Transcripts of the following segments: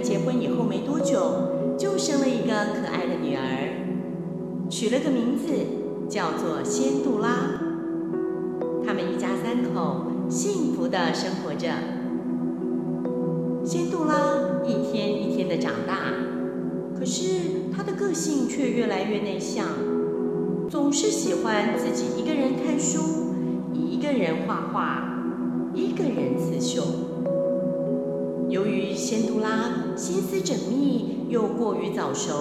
结婚以后没多久，就生了一个可爱的女儿，取了个名字叫做仙杜拉。他们一家三口幸福地生活着。仙杜拉一天一天的长大，可是她的个性却越来越内向，总是喜欢自己一个人看书，一个人画画，一个人刺绣。由于仙杜拉心思缜密又过于早熟，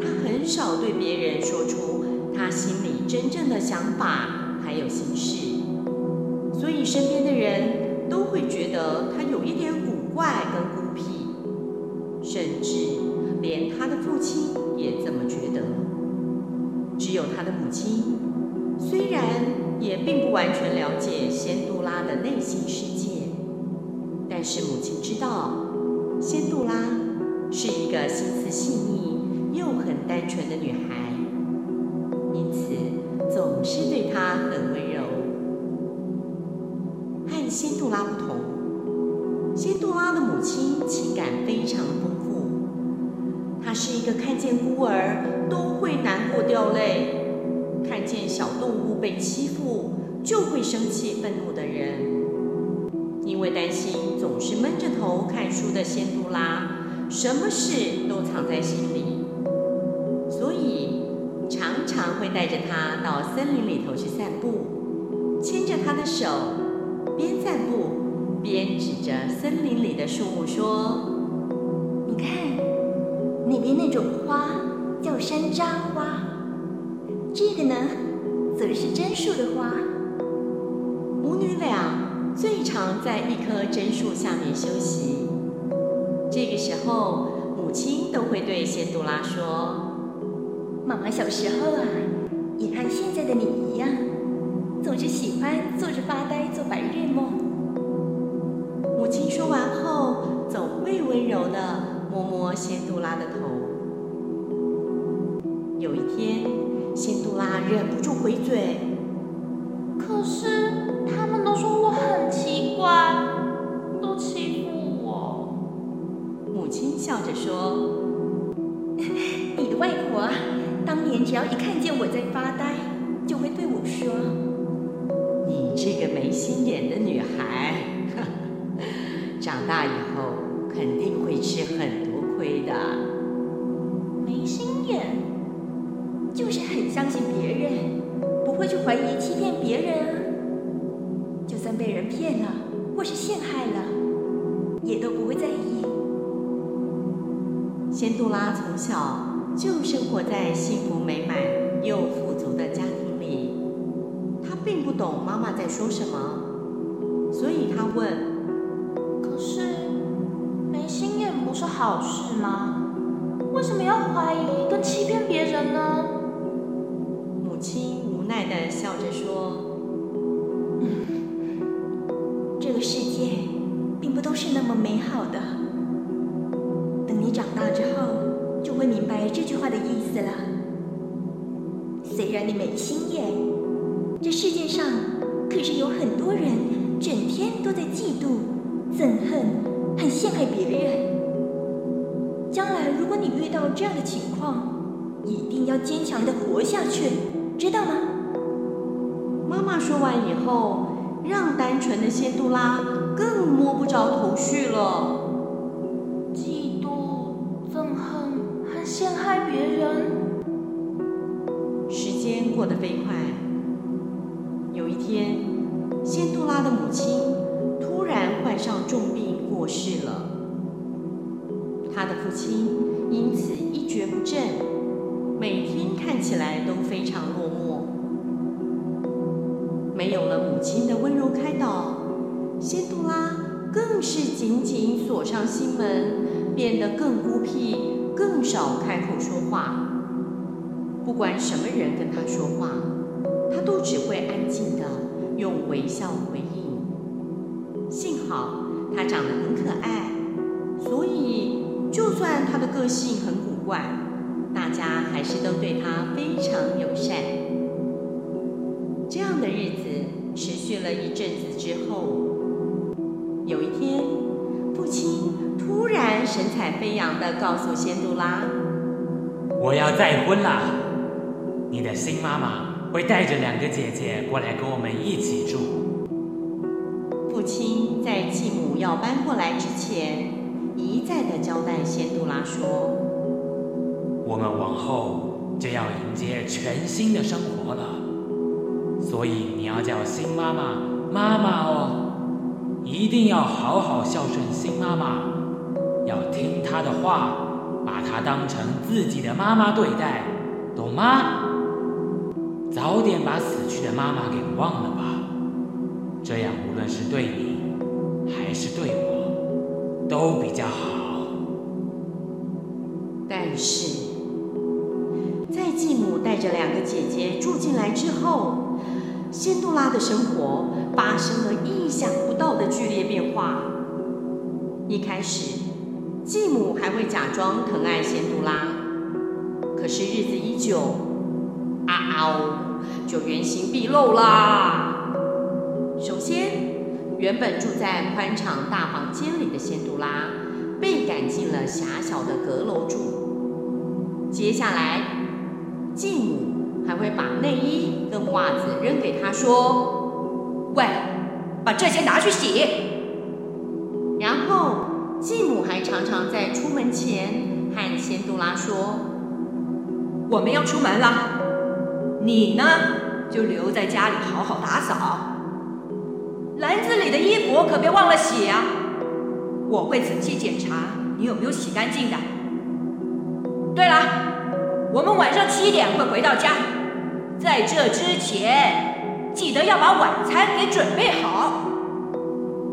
她很少对别人说出她心里真正的想法。还有心事，所以身边的人都会觉得他有一点古怪跟孤僻，甚至连他的父亲也这么觉得。只有他的母亲，虽然也并不完全了解仙杜拉的内心世界，是母亲知道，仙杜拉是一个心思细腻又很单纯的女孩。因此总是对她很温柔。和仙杜拉不同，仙杜拉的母亲情感非常丰富。她是一个看见孤儿都会难过掉泪，看见小动物被欺负就会生气愤怒的人。因为担心总是闷着头看书的仙杜拉，什么事都藏在心里，所以。常常会带着他到森林里头去散步，牵着他的手，边散步边指着森林里的树木说：“你看，那边那种花叫山楂花，这个呢，则是针树的花。”常在一棵针树下面休息。这个时候，母亲都会对仙杜拉说。妈妈小时候啊，也和现在的你一样，总是喜欢坐着发呆做白日梦。母亲说完后，总会温柔的摸摸仙杜拉的头。有一天，仙杜拉忍不住回嘴：“可是笑着说：“你的外婆。”当年只要一看见我在发呆，就会对我说：“你这个没心眼的女孩，长大以后肯定会吃很多亏的。”没心眼，就是很相信别人，不会去怀疑、欺骗别人啊。就算被人骗了或是陷害了，也都不会在意。仙杜拉从小。就生活在幸福美满又富足的家庭里，她并不懂妈妈在说什么，所以她问：“可是没心眼不是好事吗？为什么要怀疑跟欺骗别人呢？”母亲无奈地笑着说：“，这个世界并不都是那么美好的。这句话的意思了。虽然你没心眼，这世界上可是有很多人整天都在嫉妒、憎恨和陷害别人。将来如果你遇到这样的情况，一定要坚强的活下去，知道吗？妈妈说完以后，让单纯的仙杜拉更摸不着头绪了。间过得飞快。有一天，仙杜拉的母亲突然患上重病过世了。他的父亲因此一蹶不振，每天看起来都非常落寞。没有了母亲的温柔开导，仙杜拉更是紧紧锁上心门，变得更孤僻。更少开口说话，不管什么人跟他说话，他都只会安静地用微笑回应。幸好他长得很可爱，所以就算他的个性很古怪，大家还是都对他非常友善。这样的日子持续了一阵子之后，有一天，父亲突然神采飞扬地告诉仙杜拉：“我要再婚了，你的新妈妈会带着两个姐姐过来跟我们一起住。”父亲在继母要搬过来之前，一再的交代仙杜拉说：“我们往后就要迎接全新的生活了。”所以你要叫新妈妈妈妈哦，一定要好好孝顺新妈妈，要听她的话，把她当成自己的妈妈对待，懂吗？早点把死去的妈妈给忘了吧，这样无论是对你还是对我，都比较好。但是在继母带着两个姐姐住进来之后，仙杜拉的生活发生了意想不到的剧烈变化。一开始，继母还会假装疼爱仙杜拉，可是日子一久，哦，就原形毕露啦。首先，原本住在宽敞大房间里的仙杜拉，被赶进了狭小的阁楼住。接下来，继母。还会把内衣跟袜子扔给他，说：“喂，把这些拿去洗。”然后继母还常常在出门前和仙杜拉说：“我们要出门了，你呢就留在家里好好打扫，篮子里的衣服可别忘了洗啊！我会仔细检查你有没有洗干净的。对了，我们晚上七点会回到家。”在这之前，记得要把晚餐给准备好。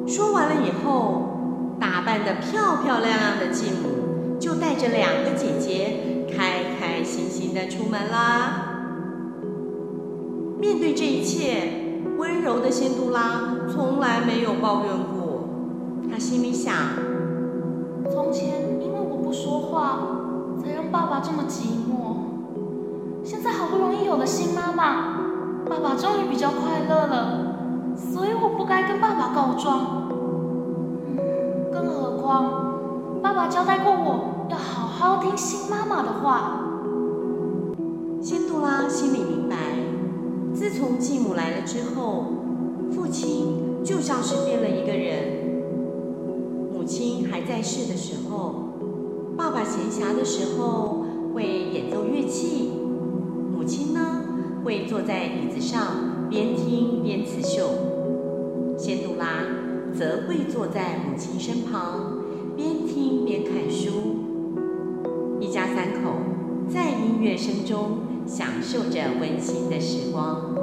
说完了以后，打扮得漂漂亮亮的继母就带着两个姐姐开开心心的出门啦。面对这一切，温柔的仙杜拉从来没有抱怨过。她心里想：从前因为我不说话，才让爸爸这么寂寞。现在好不容易有了新妈妈，爸爸终于比较快乐了，所以我不该跟爸爸告状。更何况，爸爸交代过我要好好听新妈妈的话。仙杜拉心里明白，自从继母来了之后，父亲就像是变了一个人。母亲还在世的时候，爸爸闲暇的时候会演奏乐器。母亲呢，会坐在椅子上边听边刺绣，仙杜拉则会坐在母亲身旁边听边看书。一家三口在音乐声中享受着温馨的时光。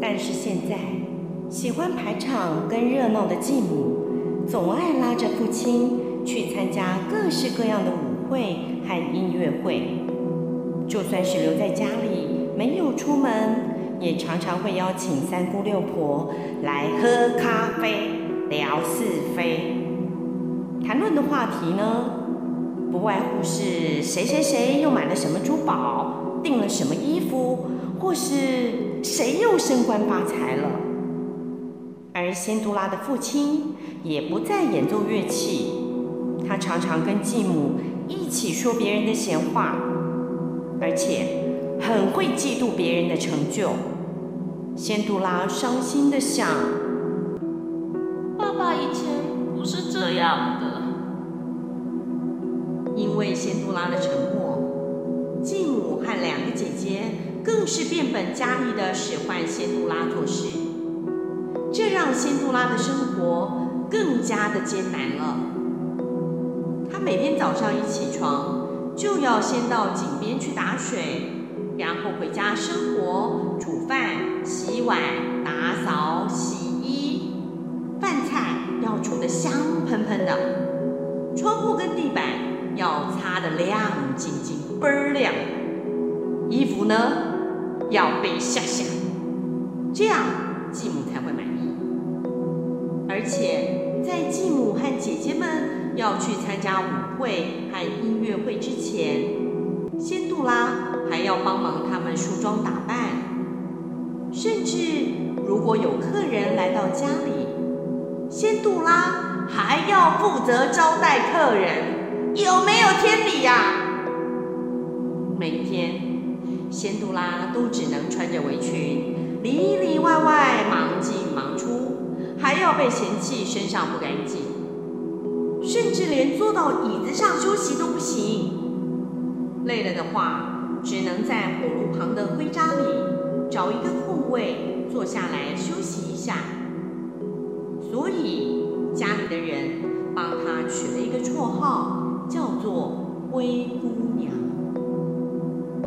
但是现在，喜欢排场跟热闹的继母，总爱拉着父亲去参加各式各样的舞会和音乐会。就算是留在家里没有出门，也常常会邀请三姑六婆来喝咖啡、聊是非。谈论的话题呢，不外乎是谁谁谁又买了什么珠宝，订了什么衣服，或是谁又升官发财了。而仙杜拉的父亲也不再演奏乐器，他常常跟继母一起说别人的闲话。而且很会嫉妒别人的成就。仙杜拉伤心地想：“爸爸以前不是这样的。”为仙杜拉的沉默，继母和两个姐姐更是变本加厉的使唤仙杜拉做事，这让仙杜拉的生活更加的艰难了。她每天早上一起床，就要先到井边去打水，然后回家生火、煮饭、洗碗、打扫、洗衣，饭菜要煮得香喷喷的，窗户跟地板要擦得亮晶晶、倍儿亮，衣服呢要被吓吓，这样继母才会满意。而且在继母和姐姐们。要去参加舞会和音乐会之前，仙杜拉还要帮忙他们梳妆打扮，甚至如果有客人来到家里，仙杜拉还要负责招待客人，有没有天理呀？每天，仙杜拉都只能穿着围裙，里里外外忙进忙出，还要被嫌弃身上不干净，甚至连坐到椅子上休息都不行。累了的话，只能在火炉旁的灰渣里找一个空位坐下来休息一下。所以家里的人帮她取了一个绰号，叫做灰姑娘。